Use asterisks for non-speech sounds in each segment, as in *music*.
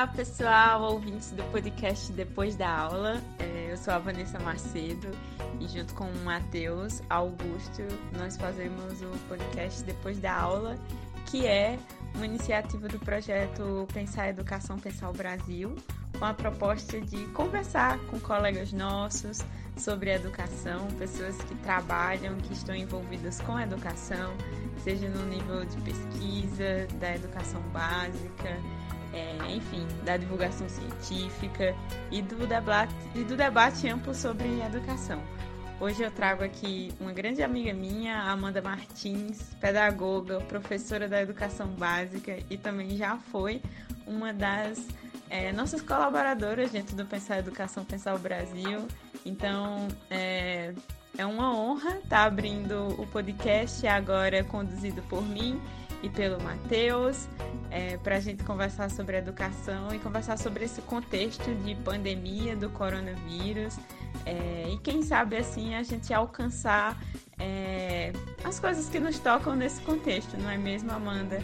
Olá, pessoal, ouvintes do podcast Depois da Aula. É, eu sou a Vanessa Macedo e, junto com o Matheus Augusto, nós fazemos o podcast Depois da Aula, que é uma iniciativa do projeto Pensar Educação, Pensar o Brasil, com a proposta de conversar com colegas nossos sobre educação, pessoas que trabalham, que estão envolvidas com a educação, seja no nível de pesquisa, da educação básica é, enfim, da divulgação científica e do, debate, e do debate amplo sobre educação. Hoje eu trago aqui uma grande amiga minha, Amanda Martins, pedagoga, professora da educação básica e também já foi uma das é, nossas colaboradoras dentro do Pensar Educação, Pensar o Brasil. Então, é, é uma honra estar tá abrindo o podcast agora conduzido por mim e pelo Matheus, é, para a gente conversar sobre educação e conversar sobre esse contexto de pandemia do coronavírus é, e quem sabe assim a gente alcançar é, as coisas que nos tocam nesse contexto, não é mesmo, Amanda?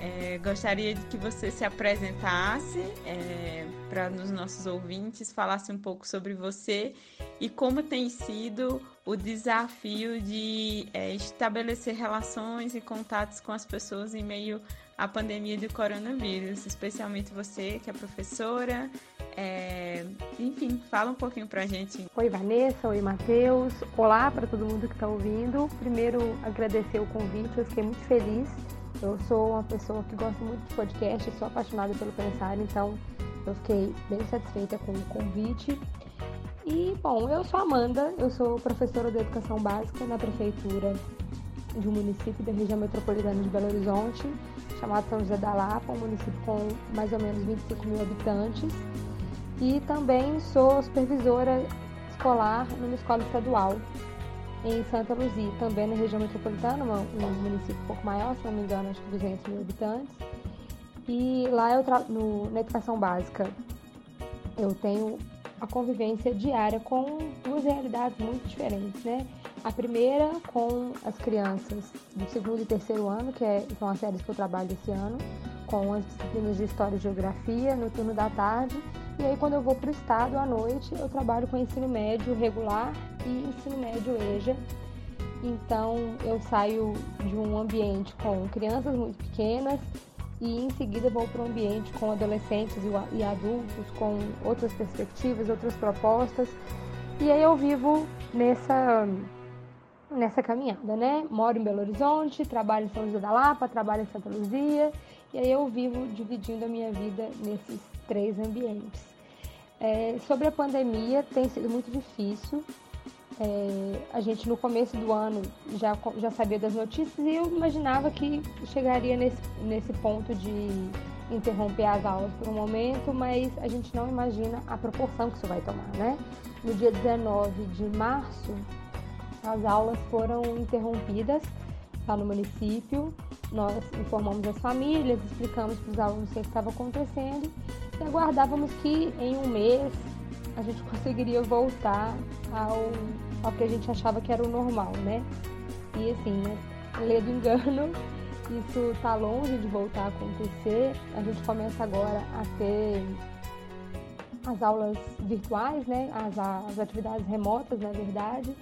É, gostaria que você se apresentasse é, para os nossos ouvintes, falasse um pouco sobre você e como tem sido o desafio de é, estabelecer relações e contatos com as pessoas em meio à pandemia do coronavírus, especialmente você que é professora. É, enfim, fala um pouquinho para a gente. Oi, Vanessa. Oi, Matheus. Olá para todo mundo que está ouvindo. Primeiro, agradecer o convite, eu fiquei muito feliz eu sou uma pessoa que gosta muito de podcast, sou apaixonada pelo pensar, então eu fiquei bem satisfeita com o convite. E, bom, eu sou Amanda, eu sou professora de educação básica na prefeitura de um município da região metropolitana de Belo Horizonte, chamado São José da Lapa, um município com mais ou menos 25 mil habitantes. E também sou supervisora escolar numa escola estadual em Santa Luzia, também na região metropolitana, um município um pouco maior, se não me engano, acho que 200 mil habitantes. E lá eu no, na educação básica eu tenho a convivência diária com duas realidades muito diferentes, né? A primeira com as crianças do segundo e terceiro ano, que é, são as séries que eu trabalho esse ano, com as disciplinas de História e Geografia no turno da tarde. E aí quando eu vou para o estado à noite, eu trabalho com ensino médio regular e ensino médio EJA. Então eu saio de um ambiente com crianças muito pequenas e em seguida vou para um ambiente com adolescentes e adultos, com outras perspectivas, outras propostas. E aí eu vivo nessa nessa caminhada, né? Moro em Belo Horizonte, trabalho em São José da Lapa, trabalho em Santa Luzia, e aí eu vivo dividindo a minha vida nesses três ambientes. É, sobre a pandemia, tem sido muito difícil. É, a gente no começo do ano já, já sabia das notícias e eu imaginava que chegaria nesse, nesse ponto de interromper as aulas por um momento, mas a gente não imagina a proporção que isso vai tomar, né? No dia 19 de março, as aulas foram interrompidas lá no município. Nós informamos as famílias, explicamos para os alunos o que estava acontecendo e aguardávamos que em um mês a gente *laughs* conseguiria voltar ao ao que a gente achava que era o normal, né? E assim, né? Lê do engano, isso tá longe de voltar a acontecer. A gente começa agora a ter as aulas virtuais, né? As, as atividades remotas, na verdade.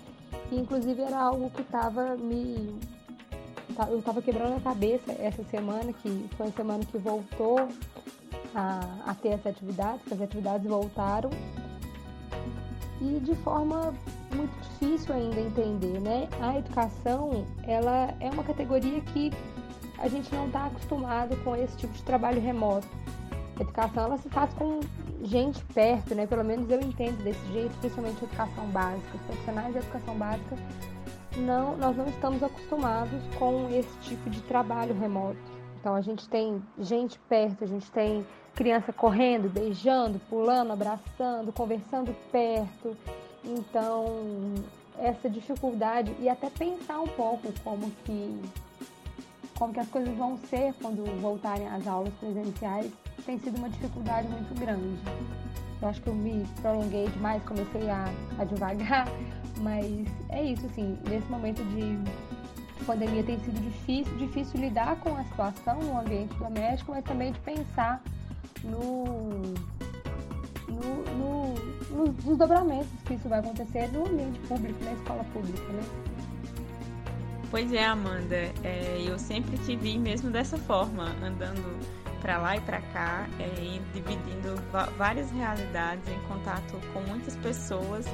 E inclusive era algo que estava me. Eu estava quebrando a cabeça essa semana, que foi a semana que voltou a, a ter essa atividade, que as atividades voltaram. E de forma muito difícil ainda entender, né? A educação, ela é uma categoria que a gente não está acostumado com esse tipo de trabalho remoto. A educação, ela se faz com gente perto, né? Pelo menos eu entendo desse jeito, principalmente a educação básica. Os profissionais de educação básica, não, nós não estamos acostumados com esse tipo de trabalho remoto. Então a gente tem gente perto, a gente tem criança correndo, beijando, pulando, abraçando, conversando perto. Então, essa dificuldade e até pensar um pouco como que como que as coisas vão ser quando voltarem às aulas presenciais tem sido uma dificuldade muito grande. Eu acho que eu me prolonguei demais, comecei a, a devagar, mas é isso, assim, nesse momento de pandemia tem sido difícil, difícil lidar com a situação no ambiente doméstico, mas também de pensar no, no, no, nos desdobramentos que isso vai acontecer no ambiente público, na escola pública, né? Pois é, Amanda. É, eu sempre te vi mesmo dessa forma, andando para lá e para cá, é, e dividindo várias realidades em contato com muitas pessoas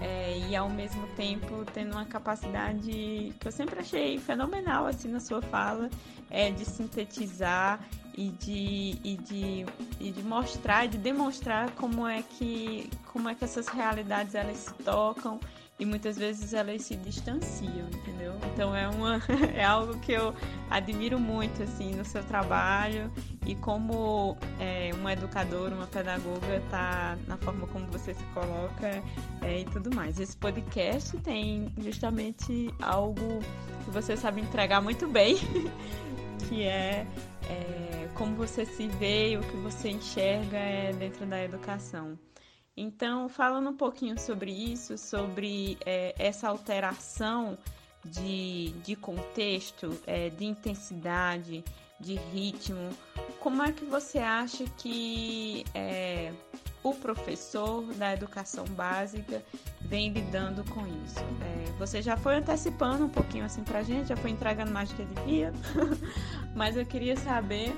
é, e ao mesmo tempo tendo uma capacidade que eu sempre achei fenomenal assim na sua fala é, de sintetizar e de, e, de, e de mostrar, de demonstrar como é que como é que essas realidades elas se tocam e muitas vezes elas se distanciam, entendeu? Então é uma *laughs* é algo que eu admiro muito assim no seu trabalho e como é, uma educadora, uma pedagoga tá na forma como você se coloca é, e tudo mais. Esse podcast tem justamente algo que você sabe entregar muito bem, *laughs* que é, é como você se vê e o que você enxerga é, dentro da educação. Então, falando um pouquinho sobre isso, sobre é, essa alteração de, de contexto, é, de intensidade, de ritmo, como é que você acha que é, o professor da educação básica vem lidando com isso? É, você já foi antecipando um pouquinho assim pra gente, já foi entregando mais do que devia, *laughs* mas eu queria saber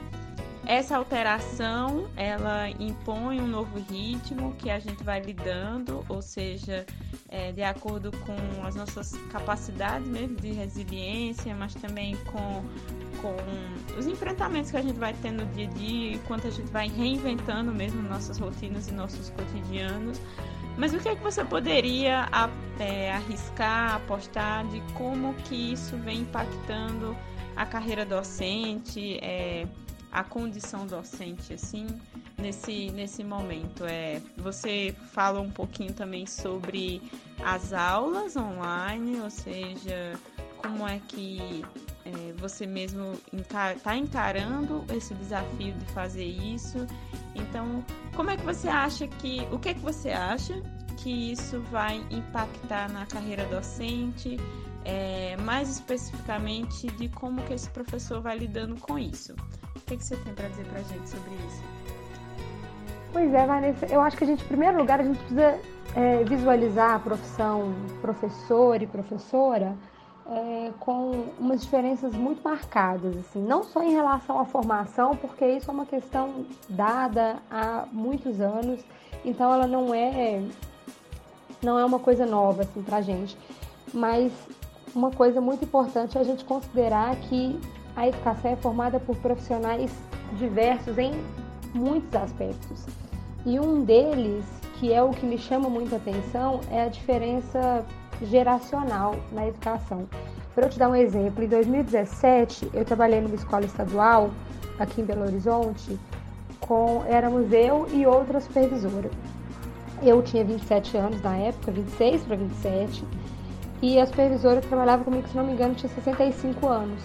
essa alteração, ela impõe um novo ritmo que a gente vai lidando, ou seja, é, de acordo com as nossas capacidades mesmo de resiliência, mas também com, com os enfrentamentos que a gente vai tendo no dia a dia, enquanto a gente vai reinventando mesmo nossas rotinas e nossos cotidianos. Mas o que é que você poderia é, arriscar, apostar de como que isso vem impactando a carreira docente? É, a condição docente assim nesse nesse momento? É você fala um pouquinho também sobre as aulas online ou seja como é que é, você mesmo está encarando esse desafio de fazer isso? Então como é que você acha que o que é que você acha que isso vai impactar na carreira docente? É, mais especificamente de como que esse professor vai lidando com isso que, que você tem para dizer para a gente sobre isso? Pois é, Vanessa, eu acho que a gente, em primeiro lugar, a gente precisa é, visualizar a profissão professor e professora é, com umas diferenças muito marcadas, assim, não só em relação à formação, porque isso é uma questão dada há muitos anos, então ela não é não é uma coisa nova assim para gente, mas uma coisa muito importante é a gente considerar que a educação é formada por profissionais diversos em muitos aspectos. E um deles, que é o que me chama muito a atenção, é a diferença geracional na educação. Para eu te dar um exemplo, em 2017 eu trabalhei numa escola estadual aqui em Belo Horizonte, com éramos eu e outra supervisora. Eu tinha 27 anos na época, 26 para 27, e a supervisora que trabalhava comigo, se não me engano, tinha 65 anos.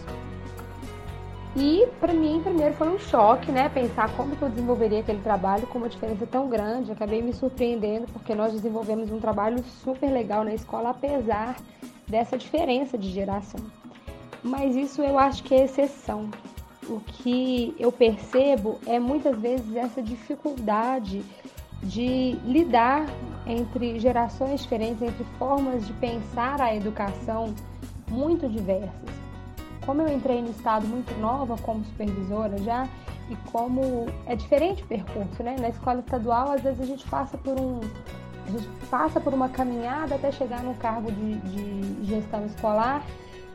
E para mim, primeiro foi um choque, né? Pensar como que eu desenvolveria aquele trabalho com uma diferença tão grande. Acabei me surpreendendo porque nós desenvolvemos um trabalho super legal na escola, apesar dessa diferença de geração. Mas isso eu acho que é exceção. O que eu percebo é muitas vezes essa dificuldade de lidar entre gerações diferentes, entre formas de pensar a educação muito diversas como eu entrei no estado muito nova como supervisora já, e como é diferente o percurso, né? Na escola estadual, às vezes a gente passa por um. A gente passa por uma caminhada até chegar no cargo de, de gestão escolar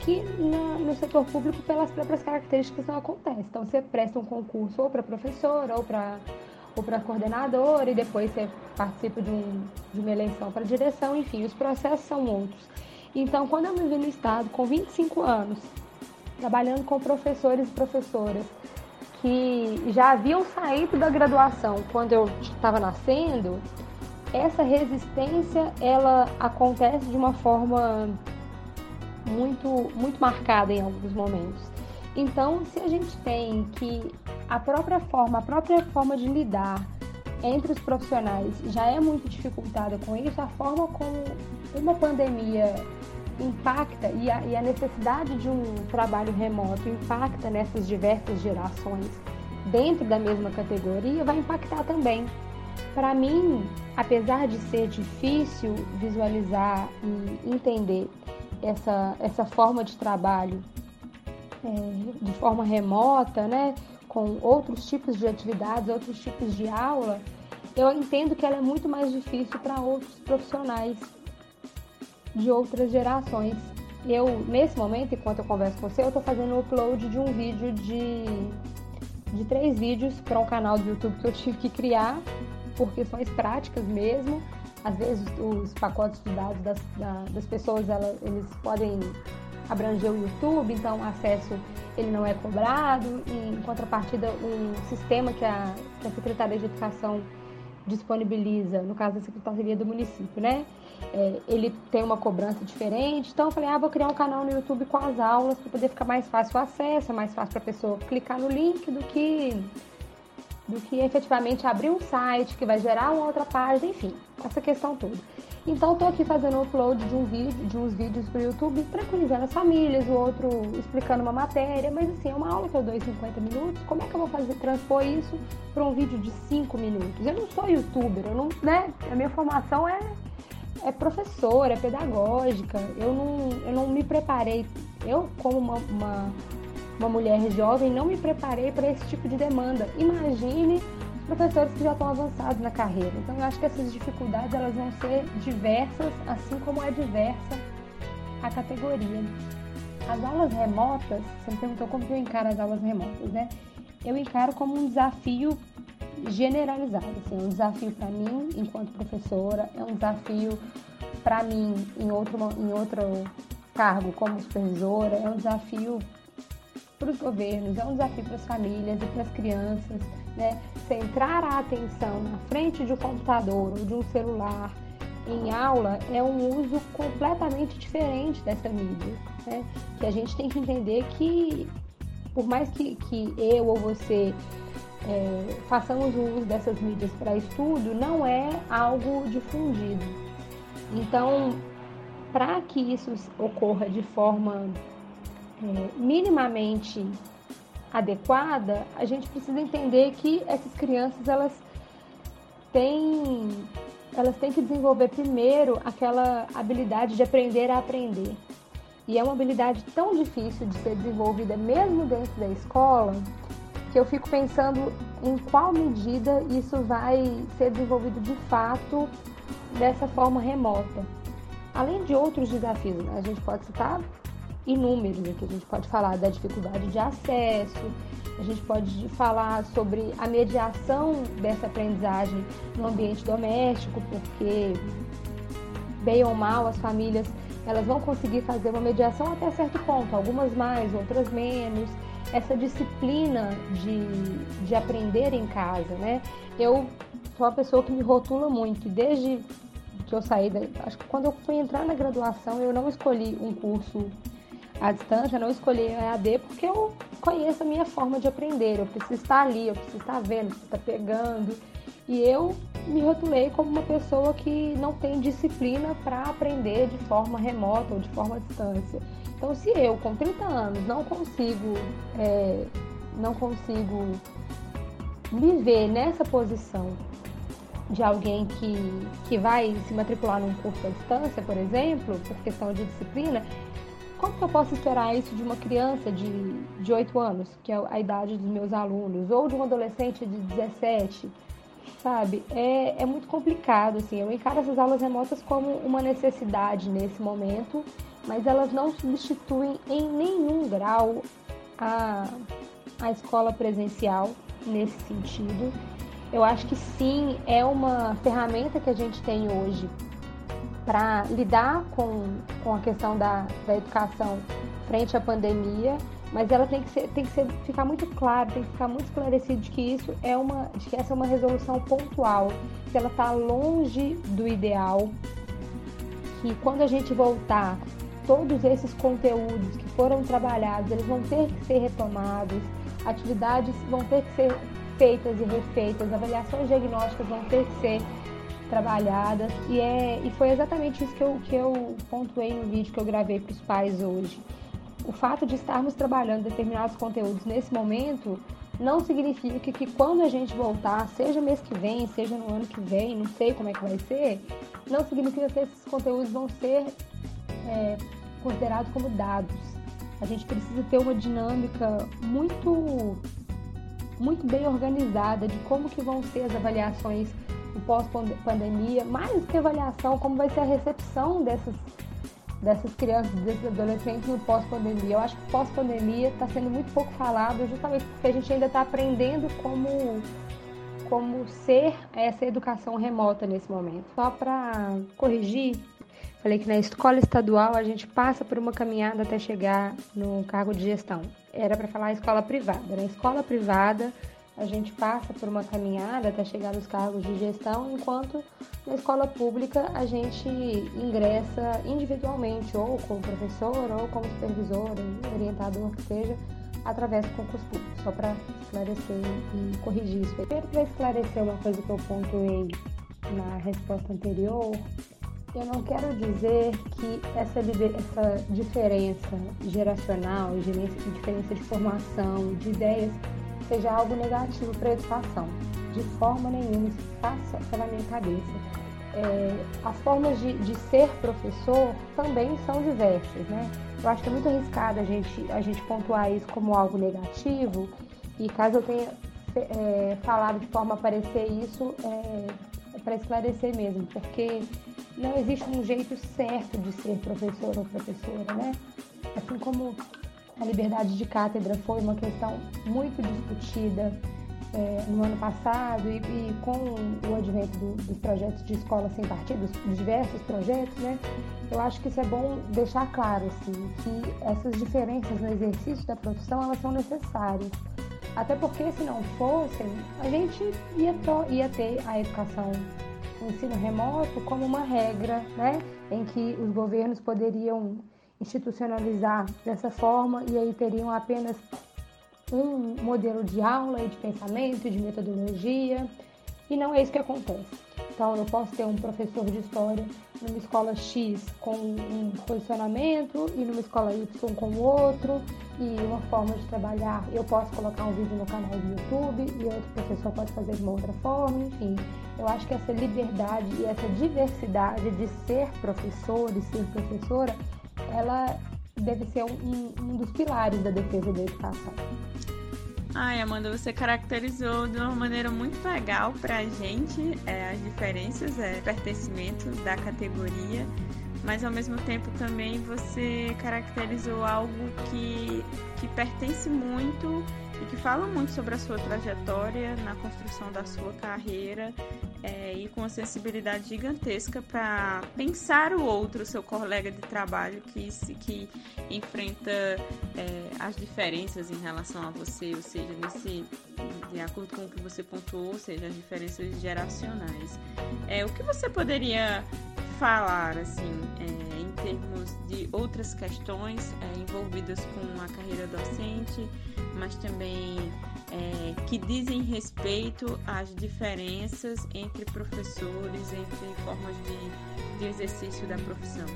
que na, no setor público, pelas próprias características, não acontece. Então, você presta um concurso ou para professor ou para ou para coordenador e depois você participa de, um, de uma eleição para direção, enfim, os processos são outros. Então, quando eu me vi no Estado com 25 anos, trabalhando com professores e professoras que já haviam saído da graduação quando eu estava nascendo, essa resistência ela acontece de uma forma muito muito marcada em alguns momentos. Então, se a gente tem que a própria forma, a própria forma de lidar entre os profissionais já é muito dificultada com isso, a forma como uma pandemia impacta e a, e a necessidade de um trabalho remoto impacta nessas diversas gerações dentro da mesma categoria vai impactar também. Para mim, apesar de ser difícil visualizar e entender essa, essa forma de trabalho é, de forma remota, né, com outros tipos de atividades, outros tipos de aula, eu entendo que ela é muito mais difícil para outros profissionais de outras gerações. Eu, nesse momento, enquanto eu converso com você, eu estou fazendo o upload de um vídeo de, de três vídeos para um canal do YouTube que eu tive que criar por questões práticas mesmo. Às vezes os pacotes de dados das, da, das pessoas ela, eles podem abranger o YouTube, então acesso ele não é cobrado e em contrapartida um sistema que a, que a Secretaria de Educação disponibiliza, no caso da Secretaria do município, né? É, ele tem uma cobrança diferente. Então eu falei, ah, vou criar um canal no YouTube com as aulas para poder ficar mais fácil o acesso, é mais fácil para a pessoa clicar no link do que do que efetivamente abrir um site que vai gerar uma outra página, enfim, essa questão toda. Então estou aqui fazendo o upload de um vídeo, de uns vídeos para o YouTube, tranquilizando as famílias, o outro explicando uma matéria, mas assim, é uma aula que eu dou em 50 minutos, como é que eu vou fazer transpor isso para um vídeo de 5 minutos? Eu não sou youtuber, eu não, né? A minha formação é, é professora, é pedagógica, eu não, eu não me preparei, eu como uma, uma, uma mulher jovem, não me preparei para esse tipo de demanda. Imagine professores que já estão avançados na carreira. Então eu acho que essas dificuldades elas vão ser diversas, assim como é diversa a categoria. As aulas remotas, você me perguntou como eu encaro as aulas remotas, né? Eu encaro como um desafio generalizado, assim, um desafio para mim enquanto professora, é um desafio para mim em outro, em outro cargo como supervisora, é um desafio para os governos, é um desafio para as famílias e para as crianças né? Centrar a atenção na frente de um computador ou de um celular em aula é um uso completamente diferente dessa mídia, né? Que a gente tem que entender que, por mais que, que eu ou você é, façamos uso dessas mídias para estudo, não é algo difundido. Então, para que isso ocorra de forma é, minimamente adequada, a gente precisa entender que essas crianças elas têm elas têm que desenvolver primeiro aquela habilidade de aprender a aprender. E é uma habilidade tão difícil de ser desenvolvida mesmo dentro da escola, que eu fico pensando em qual medida isso vai ser desenvolvido de fato dessa forma remota. Além de outros desafios, né? a gente pode citar inúmeros aqui. A gente pode falar da dificuldade de acesso, a gente pode falar sobre a mediação dessa aprendizagem no ambiente doméstico, porque bem ou mal as famílias elas vão conseguir fazer uma mediação até certo ponto, algumas mais, outras menos. Essa disciplina de, de aprender em casa, né? Eu sou uma pessoa que me rotula muito, desde que eu saí, da, acho que quando eu fui entrar na graduação, eu não escolhi um curso à distância, não escolhi EAD porque eu conheço a minha forma de aprender. Eu preciso estar ali, eu preciso estar vendo, preciso estar pegando. E eu me rotulei como uma pessoa que não tem disciplina para aprender de forma remota ou de forma à distância. Então, se eu, com 30 anos, não consigo, é, não consigo me ver nessa posição de alguém que, que vai se matricular num curso à distância, por exemplo, por questão de disciplina, como que eu posso esperar isso de uma criança de, de 8 anos, que é a idade dos meus alunos, ou de um adolescente de 17, sabe? É, é muito complicado, assim. Eu encaro essas aulas remotas como uma necessidade nesse momento, mas elas não substituem em nenhum grau a, a escola presencial nesse sentido. Eu acho que sim, é uma ferramenta que a gente tem hoje para lidar com, com a questão da, da educação frente à pandemia, mas ela tem que, ser, tem que ser, ficar muito claro, tem que ficar muito esclarecido de que isso é uma, de que essa é uma resolução pontual, que ela está longe do ideal, que quando a gente voltar, todos esses conteúdos que foram trabalhados, eles vão ter que ser retomados, atividades vão ter que ser feitas e refeitas, avaliações diagnósticas vão ter que ser trabalhadas e é e foi exatamente isso que eu que eu pontuei no vídeo que eu gravei para os pais hoje. O fato de estarmos trabalhando determinados conteúdos nesse momento não significa que quando a gente voltar, seja mês que vem, seja no ano que vem, não sei como é que vai ser, não significa que esses conteúdos vão ser é, considerados como dados. A gente precisa ter uma dinâmica muito muito bem organizada de como que vão ser as avaliações pós-pandemia, mais que avaliação, como vai ser a recepção dessas dessas crianças, desses adolescentes no pós-pandemia. Eu acho que pós-pandemia está sendo muito pouco falado, justamente porque a gente ainda está aprendendo como como ser essa educação remota nesse momento. Só para corrigir, falei que na escola estadual a gente passa por uma caminhada até chegar no cargo de gestão. Era para falar escola privada. Na escola privada a gente passa por uma caminhada até chegar nos cargos de gestão, enquanto na escola pública a gente ingressa individualmente, ou como professor, ou como supervisor, orientador que seja, através do concurso público, só para esclarecer e corrigir isso. Primeiro, para esclarecer uma coisa que eu pontuei na resposta anterior, eu não quero dizer que essa, essa diferença geracional, diferença de formação, de ideias, seja algo negativo para a educação. De forma nenhuma, isso passa pela minha cabeça. É, as formas de, de, ser professor também são diversas, né? Eu acho que é muito arriscado a gente, a gente pontuar isso como algo negativo e caso eu tenha é, falado de forma a parecer isso, é, é para esclarecer mesmo, porque não existe um jeito certo de ser professor ou professora, né? Assim como a liberdade de cátedra foi uma questão muito discutida é, no ano passado e, e com o advento do, dos projetos de escola sem partidos, diversos projetos, né? Eu acho que isso é bom deixar claro, assim, que essas diferenças no exercício da profissão, elas são necessárias. Até porque se não fossem, a gente ia, ia ter a educação, o ensino remoto como uma regra, né? Em que os governos poderiam institucionalizar dessa forma e aí teriam apenas um modelo de aula e de pensamento de metodologia e não é isso que acontece. Então, eu posso ter um professor de história numa escola X com um posicionamento e numa escola Y com outro e uma forma de trabalhar. Eu posso colocar um vídeo no canal do YouTube e outro professor pode fazer de uma outra forma, enfim. Eu acho que essa liberdade e essa diversidade de ser professor e ser professora ela deve ser um, um dos pilares da defesa da educação. Ai, Amanda, você caracterizou de uma maneira muito legal para a gente é, as diferenças, é, pertencimento da categoria, mas ao mesmo tempo também você caracterizou algo que, que pertence muito e que fala muito sobre a sua trajetória na construção da sua carreira é, e com uma sensibilidade gigantesca para pensar o outro, seu colega de trabalho que, que enfrenta é, as diferenças em relação a você, ou seja, nesse, de acordo com o que você pontuou, ou seja, as diferenças geracionais. É, o que você poderia falar assim é, em termos de outras questões é, envolvidas com a carreira docente, mas também é, que dizem respeito às diferenças entre professores, entre formas de, de exercício da profissão.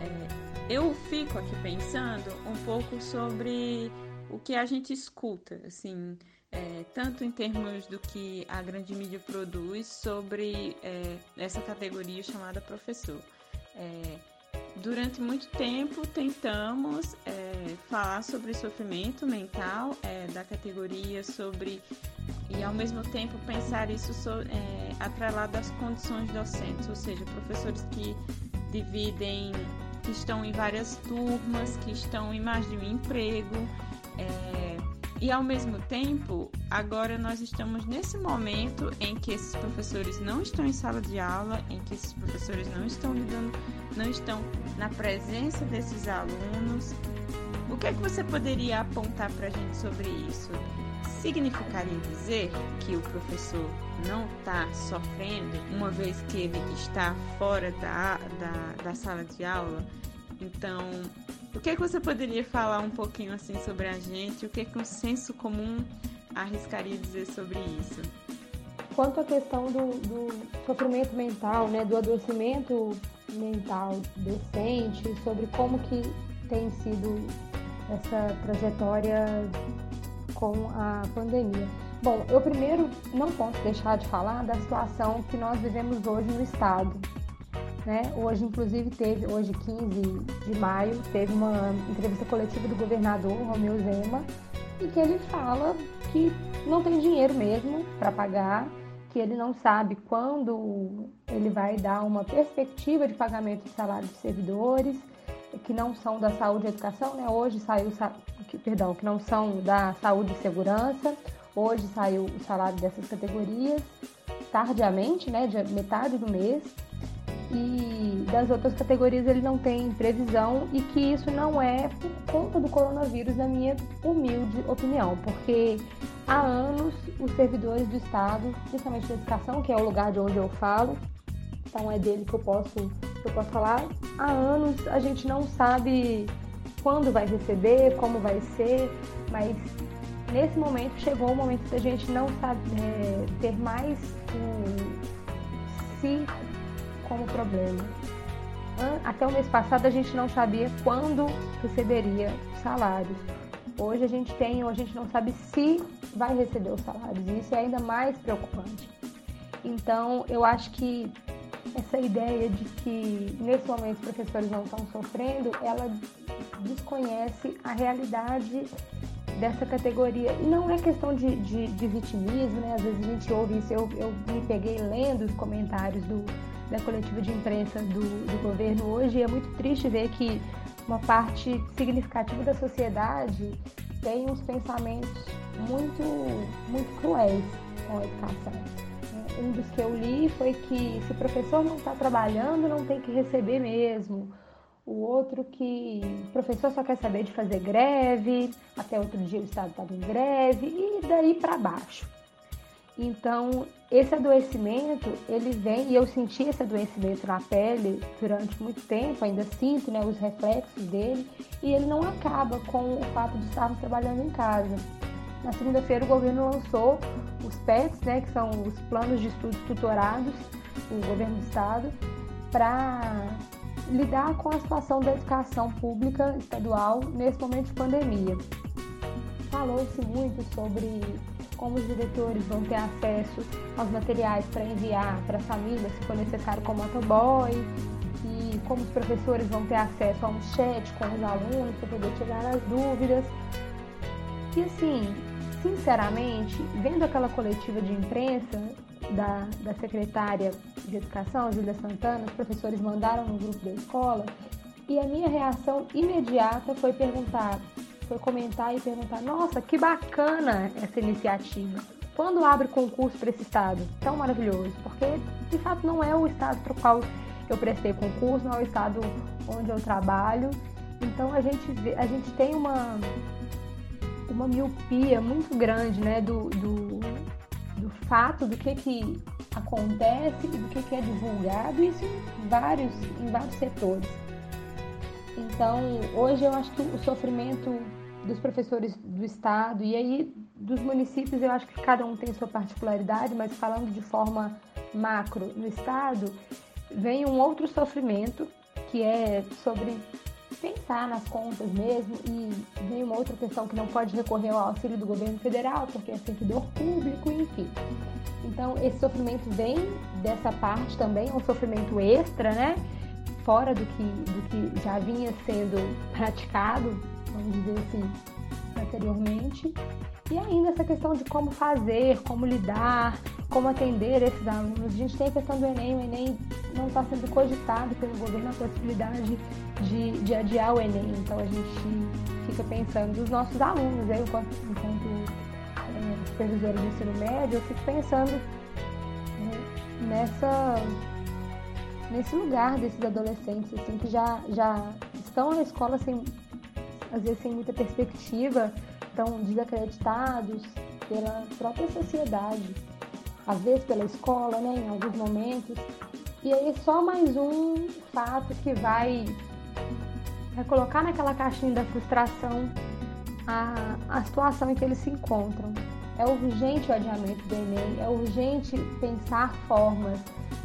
É, eu fico aqui pensando um pouco sobre o que a gente escuta, assim, é, tanto em termos do que a grande mídia produz sobre é, essa categoria chamada professor. É, durante muito tempo tentamos é, falar sobre sofrimento mental é, da categoria, sobre e ao mesmo tempo pensar isso so, é, atrelado às condições docentes, ou seja, professores que dividem, que estão em várias turmas, que estão em mais de um emprego. É, e ao mesmo tempo, agora nós estamos nesse momento em que esses professores não estão em sala de aula, em que esses professores não estão lidando, não estão na presença desses alunos. O que é que você poderia apontar para a gente sobre isso? Significaria dizer que o professor não está sofrendo uma vez que ele está fora da, da, da sala de aula? Então, o que, é que você poderia falar um pouquinho assim sobre a gente? O que, é que um senso comum arriscaria dizer sobre isso? Quanto à questão do, do sofrimento mental, né, do adoecimento mental decente, sobre como que tem sido essa trajetória com a pandemia. Bom, eu primeiro não posso deixar de falar da situação que nós vivemos hoje no estado. Né? Hoje, inclusive, teve, hoje 15 de maio, teve uma entrevista coletiva do governador Romeu Zema, em que ele fala que não tem dinheiro mesmo para pagar, que ele não sabe quando ele vai dar uma perspectiva de pagamento de salário de servidores, que não são da saúde e educação, né? Hoje saiu, que, perdão, que não são da saúde e segurança, hoje saiu o salário dessas categorias, tardiamente, né? De metade do mês. E das outras categorias ele não tem previsão e que isso não é por conta do coronavírus, na minha humilde opinião, porque há anos os servidores do Estado, principalmente da educação, que é o lugar de onde eu falo, então é dele que eu posso, que eu posso falar, há anos a gente não sabe quando vai receber, como vai ser, mas nesse momento chegou o momento da gente não saber é, ter mais o si como problema. Até o mês passado a gente não sabia quando receberia os salários. Hoje a gente tem, a gente não sabe se vai receber os salários, e isso é ainda mais preocupante. Então, eu acho que essa ideia de que nesse momento os professores não estão sofrendo, ela desconhece a realidade dessa categoria. E não é questão de, de, de vitimismo, né? Às vezes a gente ouve isso, eu, eu me peguei lendo os comentários do, da coletiva de imprensa do, do governo hoje e é muito triste ver que uma parte significativa da sociedade tem uns pensamentos muito, muito cruéis com a educação um dos que eu li foi que se o professor não está trabalhando, não tem que receber mesmo. O outro que o professor só quer saber de fazer greve, até outro dia o Estado estava em greve, e daí para baixo. Então, esse adoecimento, ele vem, e eu senti esse adoecimento na pele durante muito tempo, ainda sinto né, os reflexos dele, e ele não acaba com o fato de estarmos trabalhando em casa. Na segunda-feira, o governo lançou os PETs, né, que são os planos de estudos tutorados, o governo do estado, para lidar com a situação da educação pública estadual nesse momento de pandemia. Falou-se muito sobre como os diretores vão ter acesso aos materiais para enviar para as famílias, se for necessário, com motoboy, e como os professores vão ter acesso a um chat com os alunos para poder tirar as dúvidas. E assim, sinceramente, vendo aquela coletiva de imprensa da, da secretária de Educação, Zilda Santana, os professores mandaram no grupo da escola, e a minha reação imediata foi perguntar, foi comentar e perguntar: nossa, que bacana essa iniciativa. Quando abre concurso para esse estado? Tão maravilhoso, porque de fato não é o estado para o qual eu prestei concurso, não é o estado onde eu trabalho. Então a gente, vê, a gente tem uma, uma miopia muito grande né, do, do, do fato do que, que acontece e do que, que é divulgado, isso em vários, em vários setores. Então, hoje eu acho que o sofrimento dos professores do estado e aí dos municípios, eu acho que cada um tem sua particularidade, mas falando de forma macro no estado, vem um outro sofrimento que é sobre pensar nas contas mesmo e vem uma outra questão que não pode recorrer ao auxílio do governo federal, porque é servidor público, enfim. Então, esse sofrimento vem dessa parte também, é um sofrimento extra, né? Fora do que, do que já vinha sendo praticado, vamos dizer assim, anteriormente. E ainda essa questão de como fazer, como lidar, como atender esses alunos. A gente tem a questão do Enem, o Enem não está sendo cogitado pelo governo a possibilidade de, de adiar o Enem. Então a gente fica pensando dos nossos alunos, eu enquanto, enquanto é, supervisora de ensino médio, eu fico pensando né, nessa nesse lugar desses adolescentes assim que já, já estão na escola sem às vezes sem muita perspectiva, estão desacreditados pela própria sociedade às vezes pela escola, né, em alguns momentos. E aí só mais um fato que vai, vai colocar naquela caixinha da frustração a, a situação em que eles se encontram. É urgente o adiamento do Enem, é urgente pensar formas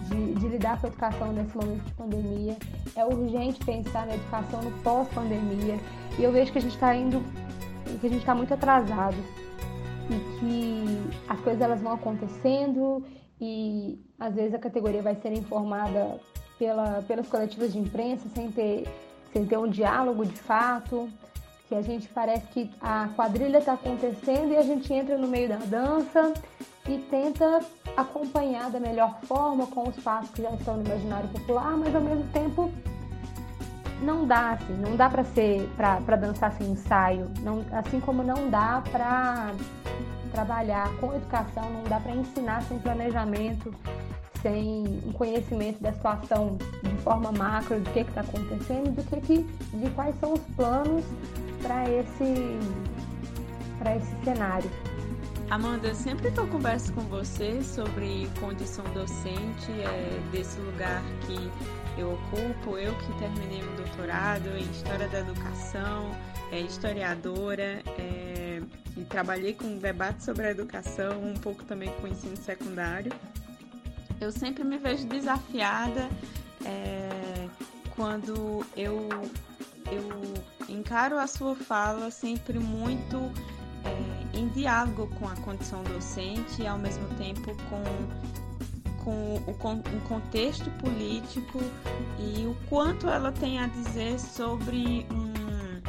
de, de lidar com a educação nesse momento de pandemia, é urgente pensar na educação no pós-pandemia. E eu vejo que a gente está indo, que a gente está muito atrasado. E que as coisas elas vão acontecendo e às vezes a categoria vai ser informada pela, pelas coletivas de imprensa sem ter, sem ter um diálogo de fato, que a gente parece que a quadrilha está acontecendo e a gente entra no meio da dança e tenta acompanhar da melhor forma com os passos que já estão no imaginário popular, mas ao mesmo tempo não dá assim, não dá para ser para dançar sem ensaio, não, assim como não dá para trabalhar com educação, não dá para ensinar sem planejamento, sem um conhecimento da situação de forma macro, do que está acontecendo, do que, que de quais são os planos para esse para esse cenário. Amanda, sempre que eu converso com você sobre condição docente é, desse lugar que eu ocupo, eu que terminei o doutorado em História da Educação, é historiadora é, e trabalhei com debate sobre a educação, um pouco também com o ensino secundário. Eu sempre me vejo desafiada é, quando eu, eu encaro a sua fala sempre muito em diálogo com a condição docente e ao mesmo tempo com com o um contexto político e o quanto ela tem a dizer sobre um,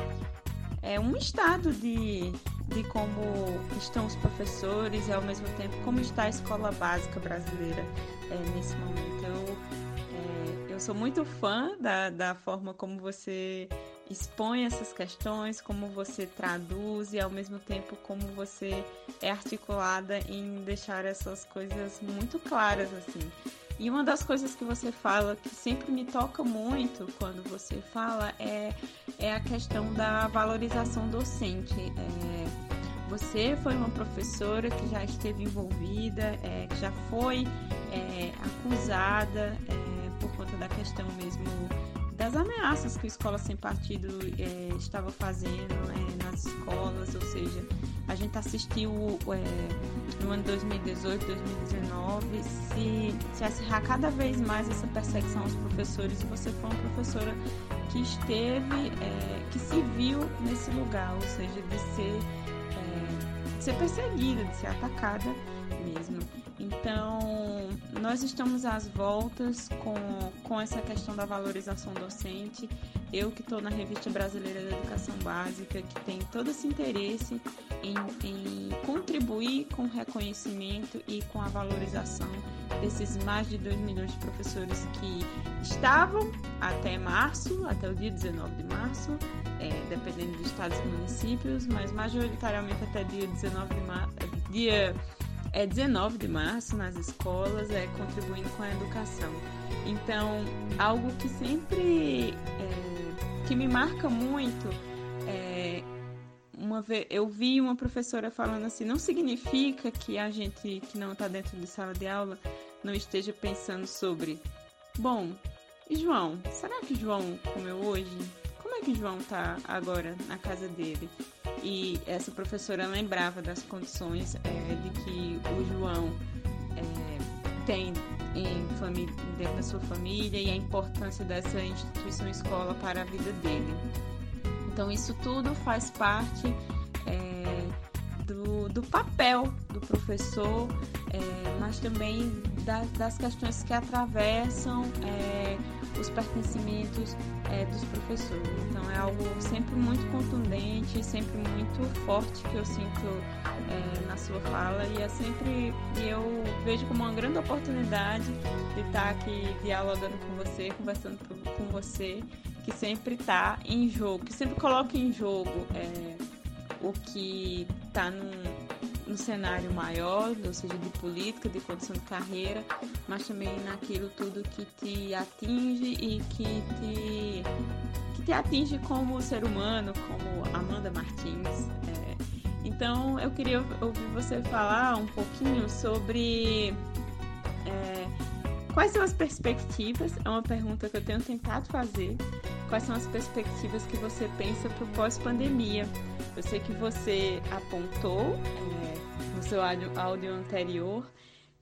é, um estado de, de como estão os professores e ao mesmo tempo como está a escola básica brasileira é, nesse momento. Eu, é, eu sou muito fã da, da forma como você expõe essas questões, como você traduz e ao mesmo tempo como você é articulada em deixar essas coisas muito claras assim. E uma das coisas que você fala que sempre me toca muito quando você fala é, é a questão da valorização docente. É, você foi uma professora que já esteve envolvida, é, que já foi é, acusada é, por conta da questão mesmo das ameaças que a escola sem partido é, estava fazendo é, nas escolas, ou seja, a gente assistiu é, no ano 2018, 2019 se, se acirrar cada vez mais essa perseguição aos professores e você foi uma professora que esteve, é, que se viu nesse lugar, ou seja, de ser, é, de ser perseguida, de ser atacada mesmo. Então, nós estamos às voltas com, com essa questão da valorização docente. Eu que estou na Revista Brasileira da Educação Básica, que tem todo esse interesse em, em contribuir com o reconhecimento e com a valorização desses mais de 2 milhões de professores que estavam até março, até o dia 19 de março, é, dependendo de estados e municípios, mas majoritariamente até dia 19 de março, dia é 19 de março nas escolas, é contribuindo com a educação. Então, algo que sempre é, que me marca muito é uma vez eu vi uma professora falando assim, não significa que a gente que não está dentro de sala de aula não esteja pensando sobre, bom, João, será que João comeu hoje? Como é que João está agora na casa dele? E essa professora lembrava das condições é, de que o João é, tem em dentro da sua família e a importância dessa instituição escola para a vida dele. Então, isso tudo faz parte é, do, do, papel do professor, é, mas também da, das questões que atravessam é, os pertencimentos é, dos professores. Então é algo sempre muito contundente, sempre muito forte que eu sinto é, na sua fala e é sempre e eu vejo como uma grande oportunidade de estar aqui dialogando com você, conversando com você, que sempre está em jogo, que sempre coloca em jogo é, o que está num no cenário maior, ou seja, de política, de condição de carreira, mas também naquilo tudo que te atinge e que te, que te atinge como ser humano, como Amanda Martins. É. Então, eu queria ouvir você falar um pouquinho sobre é, quais são as perspectivas. É uma pergunta que eu tenho tentado fazer. Quais são as perspectivas que você pensa para o pós-pandemia? Eu sei que você apontou é, no seu áudio, anterior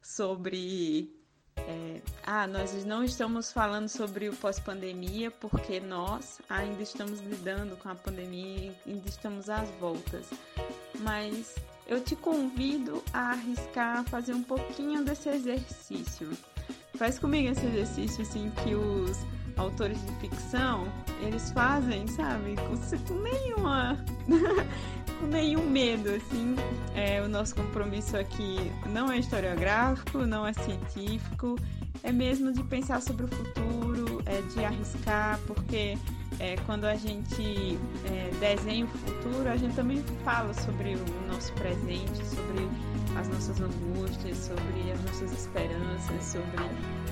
sobre é, ah, nós não estamos falando sobre o pós-pandemia porque nós ainda estamos lidando com a pandemia ainda estamos às voltas. Mas eu te convido a arriscar fazer um pouquinho desse exercício. Faz comigo esse exercício assim que os autores de ficção eles fazem, sabe? Com, com nenhuma. *laughs* com nenhum medo, assim. É, o nosso compromisso aqui não é historiográfico, não é científico, é mesmo de pensar sobre o futuro, é de arriscar, porque é, quando a gente é, desenha o futuro, a gente também fala sobre o nosso presente, sobre as nossas angústias, sobre as nossas esperanças, sobre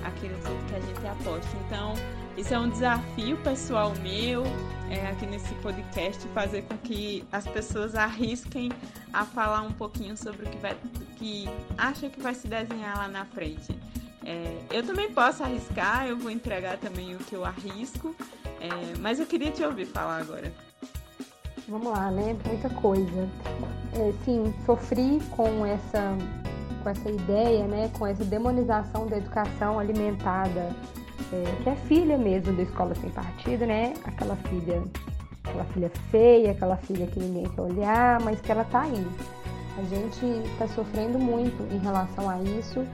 aquilo que a gente aposta. Então, isso é um desafio pessoal meu é, aqui nesse podcast, fazer com que as pessoas arrisquem a falar um pouquinho sobre o que, vai, que acha que vai se desenhar lá na frente. É, eu também posso arriscar, eu vou entregar também o que eu arrisco, é, mas eu queria te ouvir falar agora. Vamos lá, né? Muita coisa. É, sim, sofri com essa, com essa ideia, né? Com essa demonização da educação alimentada, é, que é filha mesmo da escola sem partido, né? Aquela filha, aquela filha feia, aquela filha que ninguém quer olhar, mas que ela tá aí. A gente está sofrendo muito em relação a isso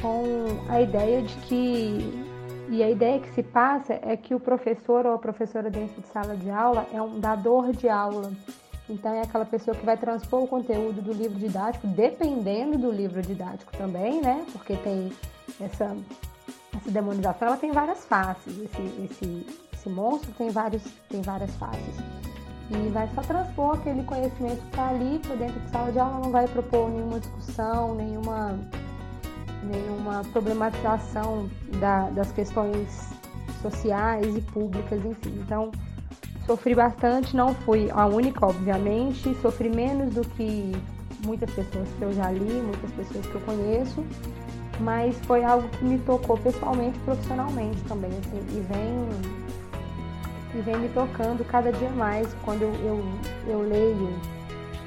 com a ideia de que e a ideia que se passa é que o professor ou a professora dentro de sala de aula é um dador de aula. Então é aquela pessoa que vai transpor o conteúdo do livro didático, dependendo do livro didático também, né? Porque tem essa, essa demonização, ela tem várias faces. Esse, esse, esse monstro tem, vários, tem várias faces. E vai só transpor aquele conhecimento que está ali para dentro de sala de aula, não vai propor nenhuma discussão, nenhuma nenhuma problematização da, das questões sociais e públicas, enfim. Então, sofri bastante, não fui a única, obviamente, sofri menos do que muitas pessoas que eu já li, muitas pessoas que eu conheço, mas foi algo que me tocou pessoalmente, profissionalmente também, assim, e vem e vem me tocando cada dia mais quando eu, eu, eu leio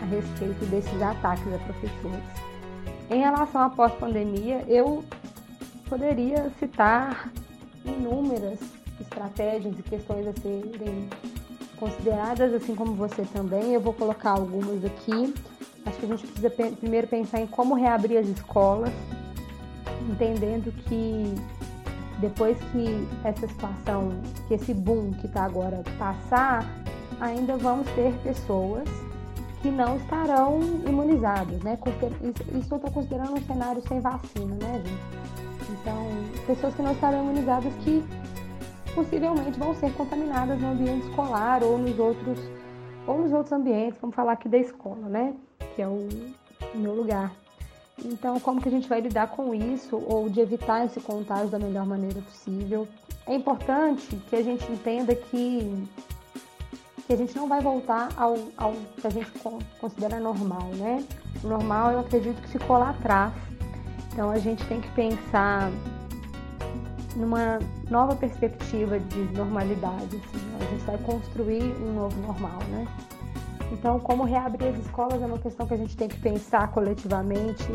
a respeito desses ataques a professores. Em relação à pós-pandemia, eu poderia citar inúmeras estratégias e questões a serem consideradas, assim como você também. Eu vou colocar algumas aqui. Acho que a gente precisa primeiro pensar em como reabrir as escolas, entendendo que depois que essa situação, que esse boom que está agora passar, ainda vamos ter pessoas que não estarão imunizados, né? Isso eu estou considerando um cenário sem vacina, né, gente? Então, pessoas que não estarão imunizadas que possivelmente vão ser contaminadas no ambiente escolar ou nos outros ou nos outros ambientes, vamos falar aqui da escola, né? Que é o meu lugar. Então, como que a gente vai lidar com isso ou de evitar esse contágio da melhor maneira possível? É importante que a gente entenda que que a gente não vai voltar ao, ao que a gente considera normal, né? O normal eu acredito que ficou lá atrás. Então a gente tem que pensar numa nova perspectiva de normalidade. Assim. A gente vai construir um novo normal, né? Então, como reabrir as escolas é uma questão que a gente tem que pensar coletivamente,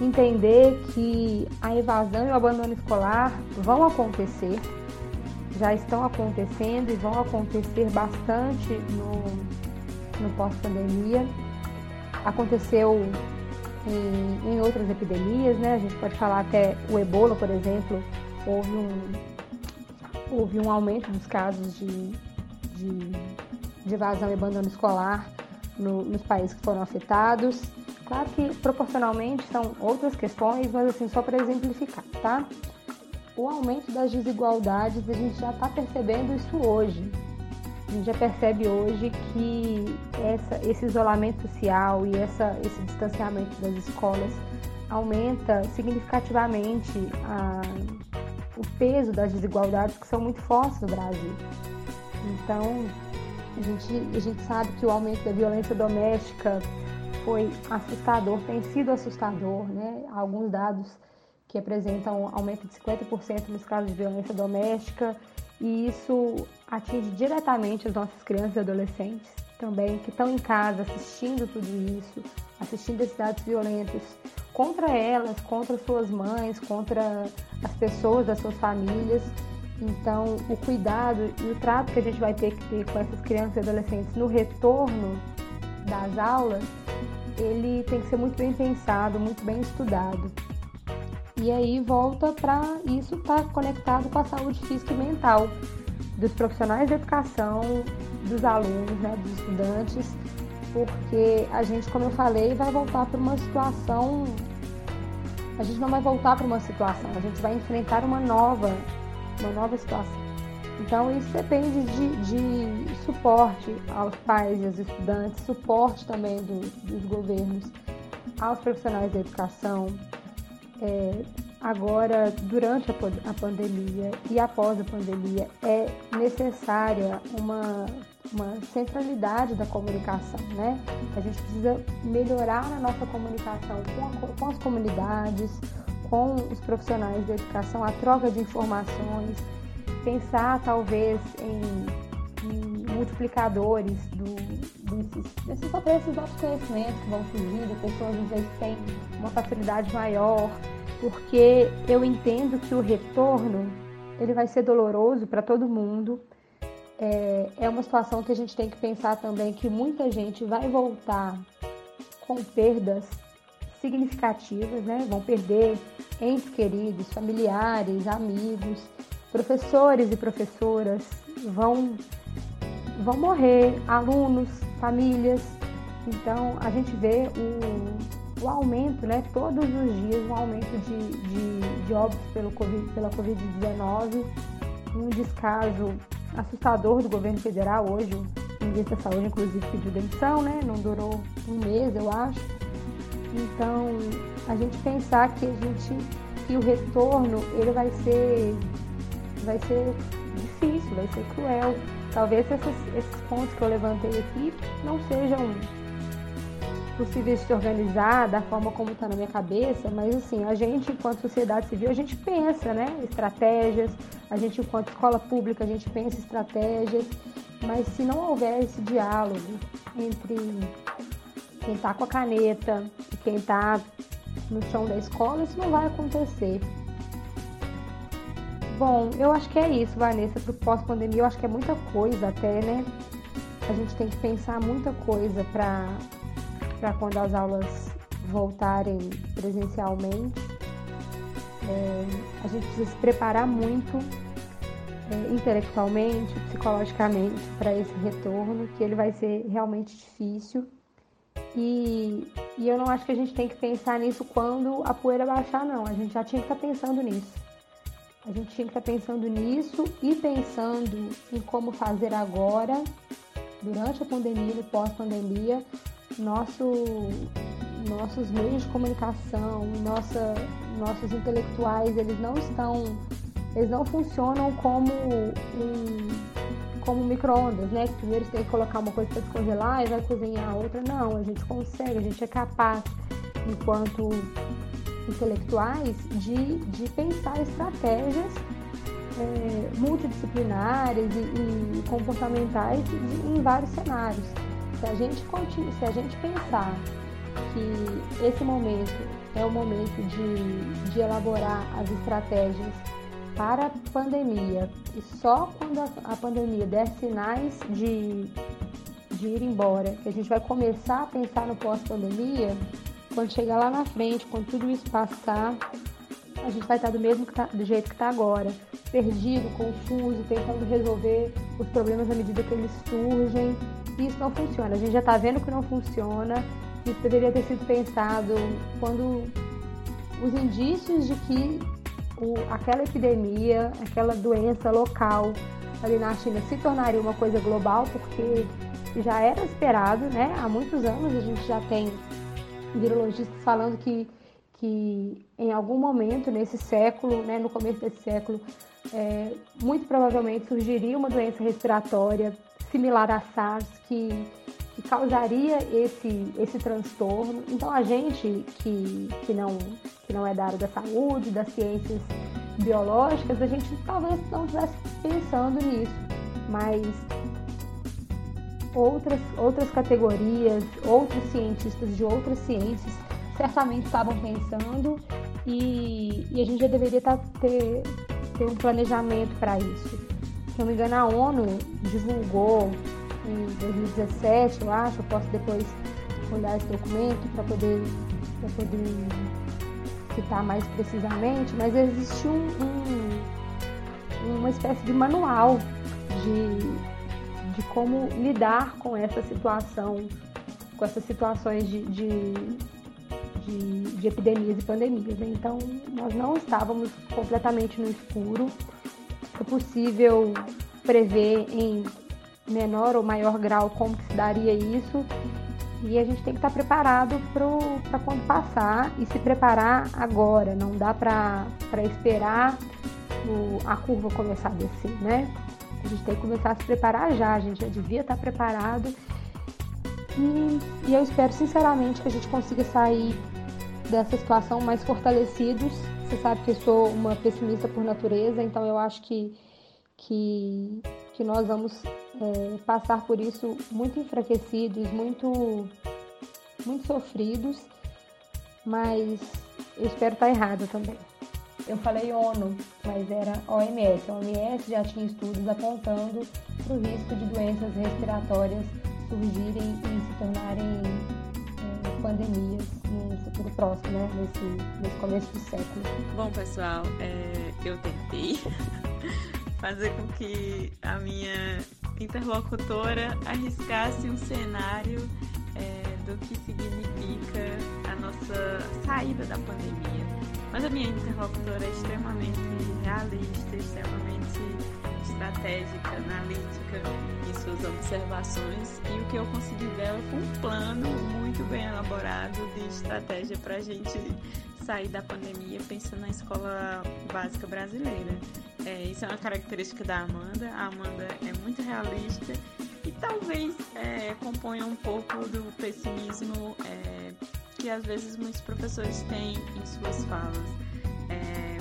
entender que a evasão e o abandono escolar vão acontecer, já estão acontecendo e vão acontecer bastante no, no pós-pandemia. Aconteceu em, em, outras epidemias, né? A gente pode falar até o ebola, por exemplo, houve um, houve um aumento dos casos de, de, de evasão e abandono escolar no, nos países que foram afetados. Claro que proporcionalmente são outras questões, mas assim, só para exemplificar, tá? o aumento das desigualdades, a gente já está percebendo isso hoje. A gente já percebe hoje que essa, esse isolamento social e essa, esse distanciamento das escolas aumenta significativamente a, o peso das desigualdades que são muito fortes no Brasil. Então, a gente, a gente sabe que o aumento da violência doméstica foi assustador, tem sido assustador, né? Alguns dados que apresentam um aumento de 50% nos casos de violência doméstica, e isso atinge diretamente as nossas crianças e adolescentes. também que estão em casa assistindo tudo isso, assistindo esses atos violentos contra elas, contra suas mães, contra as pessoas das suas famílias. Então, o cuidado e o trato que a gente vai ter que ter com essas crianças e adolescentes no retorno das aulas, ele tem que ser muito bem pensado, muito bem estudado. E aí volta para isso estar tá conectado com a saúde física e mental dos profissionais de educação, dos alunos, né, dos estudantes, porque a gente, como eu falei, vai voltar para uma situação. A gente não vai voltar para uma situação, a gente vai enfrentar uma nova, uma nova situação. Então isso depende de, de suporte aos pais e aos estudantes, suporte também do, dos governos aos profissionais da educação, é, agora, durante a, pandemia e após a pandemia, é necessária uma, uma centralidade da comunicação, né? A gente precisa melhorar a nossa comunicação com, a, com as comunidades, com os profissionais da educação, a troca de informações, pensar talvez em, em multiplicadores do, desses, desses, sobre esses novos conhecimentos que vão surgindo, pessoas às vezes têm uma facilidade maior, porque eu entendo que o retorno ele vai ser doloroso para todo mundo. É, é uma situação que a gente tem que pensar também que muita gente vai voltar com perdas significativas, né? Vão perder entes queridos, familiares, amigos, professores e professoras vão vão morrer, alunos, famílias. Então a gente vê o o aumento, né, todos os dias, um aumento de, de, de óbitos pelo COVID, pela Covid-19, um descaso assustador do governo federal hoje, o ministro da Saúde, inclusive, pediu demissão, né, não durou um mês, eu acho. Então, a gente pensar que a gente, que o retorno, ele vai ser, vai ser difícil, vai ser cruel. Talvez esses, esses pontos que eu levantei aqui não sejam possíveis de se organizar da forma como está na minha cabeça, mas assim, a gente, enquanto sociedade civil, a gente pensa, né? Estratégias, a gente, enquanto escola pública, a gente pensa estratégias, mas se não houver esse diálogo entre quem está com a caneta e quem está no chão da escola, isso não vai acontecer. Bom, eu acho que é isso, Vanessa, para o pós-pandemia. Eu acho que é muita coisa até, né? A gente tem que pensar muita coisa para quando as aulas voltarem presencialmente. É, a gente precisa se preparar muito é, intelectualmente, psicologicamente para esse retorno, que ele vai ser realmente difícil. E, e, eu não acho que a gente tem que pensar nisso quando a poeira baixar, não. A gente já tinha que estar tá pensando nisso. A gente tinha que estar tá pensando nisso e pensando em como fazer agora, durante a pandemia e pós-pandemia, nosso, nossos meios de comunicação, nossa, nossos intelectuais, eles não estão, eles não funcionam como um como micro-ondas, né? Primeiro você tem que colocar uma coisa para descongelar e vai cozinhar a outra. Não, a gente consegue, a gente é capaz, enquanto intelectuais, de, de pensar estratégias é, multidisciplinares e, e comportamentais em vários cenários. Se a gente continue, se a gente pensar que esse momento é o momento de, de elaborar as estratégias para a pandemia e só quando a, a pandemia der sinais de, de ir embora, que a gente vai começar a pensar no pós-pandemia, quando chegar lá na frente, quando tudo isso passar, a gente vai estar do mesmo tá, do jeito que está agora, perdido, confuso, tentando resolver os problemas à medida que eles surgem isso não funciona. A gente já está vendo que não funciona. Isso deveria ter sido pensado quando os indícios de que o, aquela epidemia, aquela doença local ali na China se tornaria uma coisa global, porque já era esperado, né? Há muitos anos a gente já tem virologistas falando que, que em algum momento nesse século, né, no começo desse século, é, muito provavelmente surgiria uma doença respiratória similar à SARS que, que causaria esse, esse transtorno. Então a gente que, que, não, que não é da área da saúde, das ciências biológicas, a gente talvez não estivesse pensando nisso. Mas outras, outras categorias, outros cientistas de outras ciências certamente estavam pensando e, e a gente já deveria tá, ter, ter um planejamento para isso. Se não me engano, a ONU divulgou em 2017, eu acho, eu posso depois olhar esse documento para poder, poder citar mais precisamente, mas existe um, um, uma espécie de manual de, de como lidar com essa situação, com essas situações de, de, de, de epidemias e pandemias. Né? Então, nós não estávamos completamente no escuro. É possível prever em menor ou maior grau como que se daria isso e a gente tem que estar preparado para quando passar e se preparar agora. Não dá para esperar o, a curva começar a descer, né? A gente tem que começar a se preparar já. A gente já devia estar preparado. E, e eu espero sinceramente que a gente consiga sair dessa situação mais fortalecidos. Você sabe que eu sou uma pessimista por natureza, então eu acho que, que, que nós vamos é, passar por isso muito enfraquecidos, muito, muito sofridos, mas eu espero estar errado também. Eu falei ONU, mas era OMS. A OMS já tinha estudos apontando para o risco de doenças respiratórias surgirem e se tornarem é, pandemias no futuro próximo, né? nesse, nesse começo do século. Bom, pessoal, é, eu tentei *laughs* fazer com que a minha interlocutora arriscasse um cenário é, do que significa a nossa saída da pandemia. Mas a minha interlocutora é extremamente realista, extremamente estratégica, analítica em suas observações e o que eu consegui dela foi um plano muito bem elaborado de estratégia para a gente sair da pandemia pensando na escola básica brasileira. É, isso é uma característica da Amanda. A Amanda é muito realista e talvez é, componha um pouco do pessimismo é, que às vezes muitos professores têm em suas falas. É,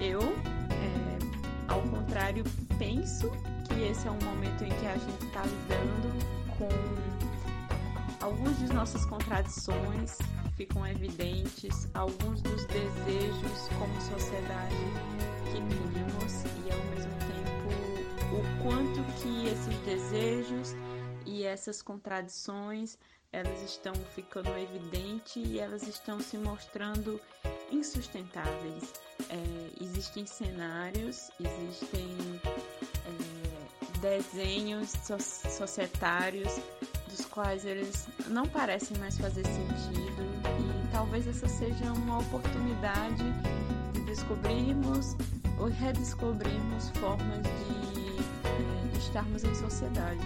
eu, é, ao contrário, penso que esse é um momento em que a gente está lidando com algumas de nossas contradições, ficam evidentes alguns dos desejos como sociedade que tínhamos e ao mesmo tempo o quanto que esses desejos e essas contradições elas estão ficando evidentes e elas estão se mostrando insustentáveis. É, existem cenários, existem é, desenhos societários dos quais eles não parecem mais fazer sentido e talvez essa seja uma oportunidade de descobrirmos ou redescobrirmos formas de é, estarmos em sociedade.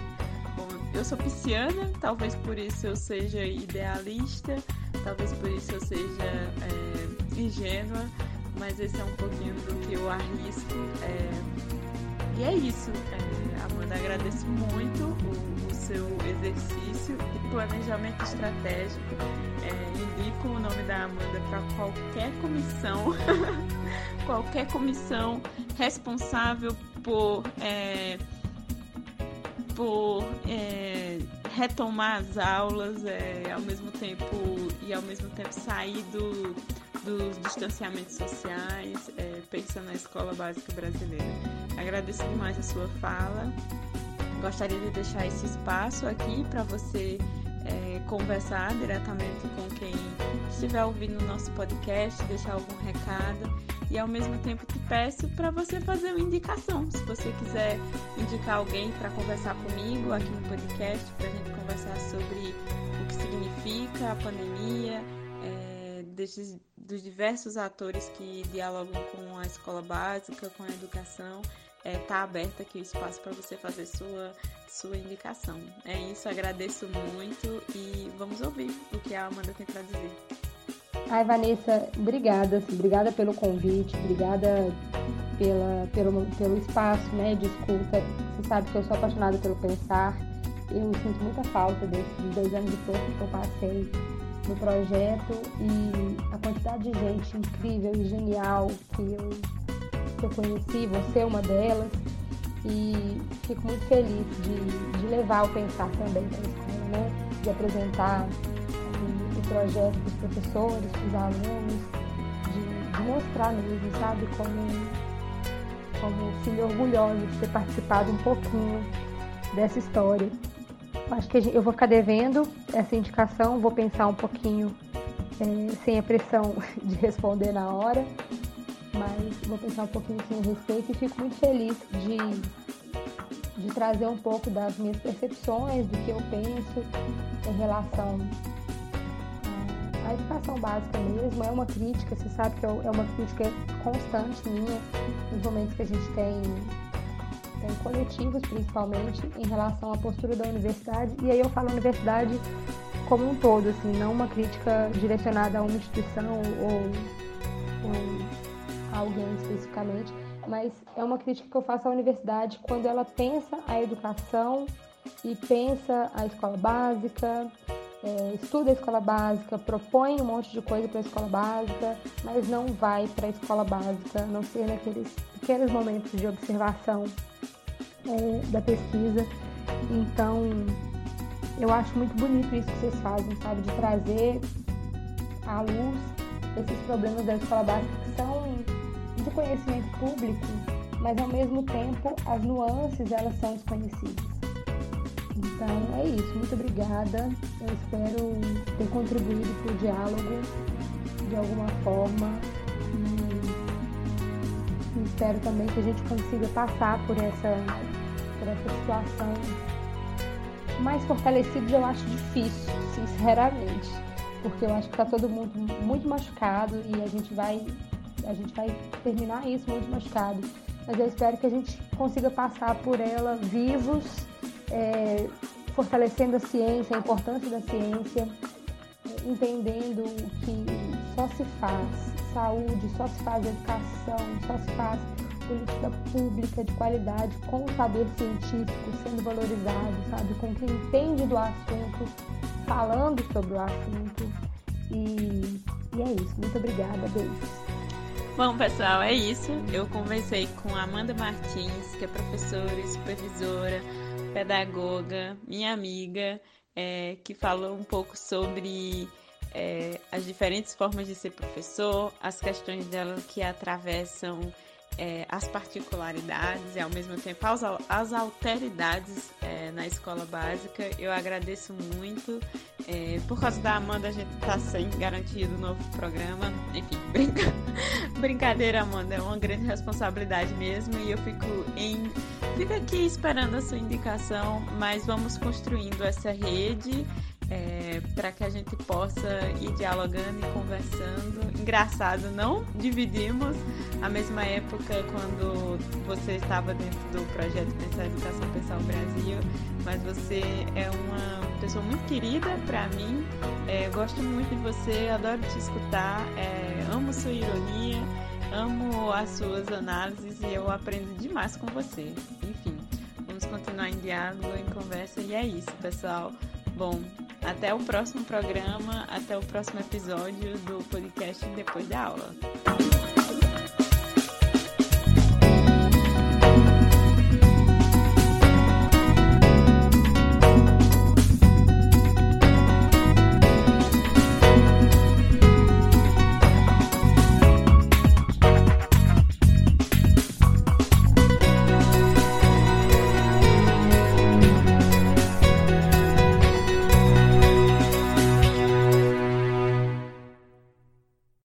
Eu sou pisciana, talvez por isso eu seja idealista, talvez por isso eu seja é, ingênua, mas esse é um pouquinho do que eu arrisco. É, e é isso. É, Amanda, agradeço muito o, o seu exercício de planejamento estratégico. É, indico o nome da Amanda para qualquer comissão, *laughs* qualquer comissão responsável por, é, por é, retomar as aulas é, ao mesmo tempo e ao mesmo tempo sair do, dos distanciamentos sociais, é, pensando na escola básica brasileira. Agradeço demais a sua fala gostaria de deixar esse espaço aqui para você é, conversar diretamente com quem estiver ouvindo o nosso podcast, deixar algum recado e ao mesmo tempo te peço para você fazer uma indicação. Se você quiser indicar alguém para conversar comigo aqui no podcast, para a gente conversar sobre o que significa a pandemia, é, desses, dos diversos atores que dialogam com a escola básica, com a educação está é, aberto aqui o espaço para você fazer sua, sua indicação. É isso, agradeço muito e vamos ouvir o que a Amanda tem para dizer. Ai, Vanessa, obrigada, assim, obrigada pelo convite, obrigada pela, pelo, pelo espaço né, de escuta. Você sabe que eu sou apaixonada pelo pensar. Eu sinto muita falta desses dois anos de pouco que eu passei no projeto e a quantidade de gente incrível e genial que eu que eu conheci, você é uma delas. e fico muito feliz de, de levar o pensar também para a escola, né? De apresentar projeto para os professores, os alunos, de, de, mostrar mesmo, sabe, como, como filho orgulhoso de ter participado um pouquinho dessa história. Acho que eu vou ficar devendo essa indicação, vou pensar um pouquinho é, sem a pressão *laughs* de responder na hora, mas vou pensar um pouquinho sem respeito e fico muito feliz de, de trazer um pouco das minhas percepções, do que eu penso em relação à educação básica mesmo. É uma crítica, você sabe que é, é uma crítica constante minha nos momentos que a gente tem tem coletivos principalmente em relação à postura da universidade e aí eu falo universidade como um todo assim não uma crítica direcionada a uma instituição ou, ou alguém especificamente, mas é uma crítica que eu faço à universidade quando ela pensa a educação e pensa a escola básica, é, estuda a escola básica, propõe um monte de coisa para a escola básica, mas não vai para a escola básica, a não ser naqueles pequenos momentos de observação é, da pesquisa. Então, eu acho muito bonito isso que vocês fazem, sabe, de trazer à luz esses problemas da escola básica que são de conhecimento público, mas ao mesmo tempo as nuances elas são desconhecidas. Então é isso, muito obrigada. Eu espero ter contribuído para o diálogo de alguma forma e, espero também que a gente consiga passar por essa, por essa situação mais fortalecidos eu acho difícil, sinceramente, porque eu acho que está todo mundo muito machucado e a gente vai a gente vai terminar isso muito machucado. Mas eu espero que a gente consiga passar por ela vivos, é, fortalecendo a ciência, a importância da ciência, entendendo que só se faz saúde, só se faz educação, só se faz política pública de qualidade com o saber científico sendo valorizado, sabe? Com quem entende do assunto, falando sobre o assunto. E, e é isso. Muito obrigada, beijos. Bom, pessoal, é isso. Eu conversei com Amanda Martins, que é professora e supervisora, pedagoga, minha amiga, é, que falou um pouco sobre é, as diferentes formas de ser professor, as questões dela que atravessam é, as particularidades e ao mesmo tempo as, as alteridades é, na escola básica. Eu agradeço muito. É, por causa da Amanda, a gente está sem garantido o novo programa. Enfim, *laughs* brinca... brincadeira, Amanda, é uma grande responsabilidade mesmo. E eu fico em. Fico aqui esperando a sua indicação, mas vamos construindo essa rede é, para que a gente possa ir dialogando e conversando. Engraçado, não dividimos a mesma época quando você estava dentro do projeto Pensar Educação o Brasil, mas você é uma pessoa muito querida para mim. É, gosto muito de você, adoro te escutar, é, amo sua ironia, amo as suas análises e eu aprendo demais com você. Enfim, vamos continuar em diálogo, em conversa e é isso, pessoal. Bom, até o próximo programa, até o próximo episódio do podcast Depois da Aula.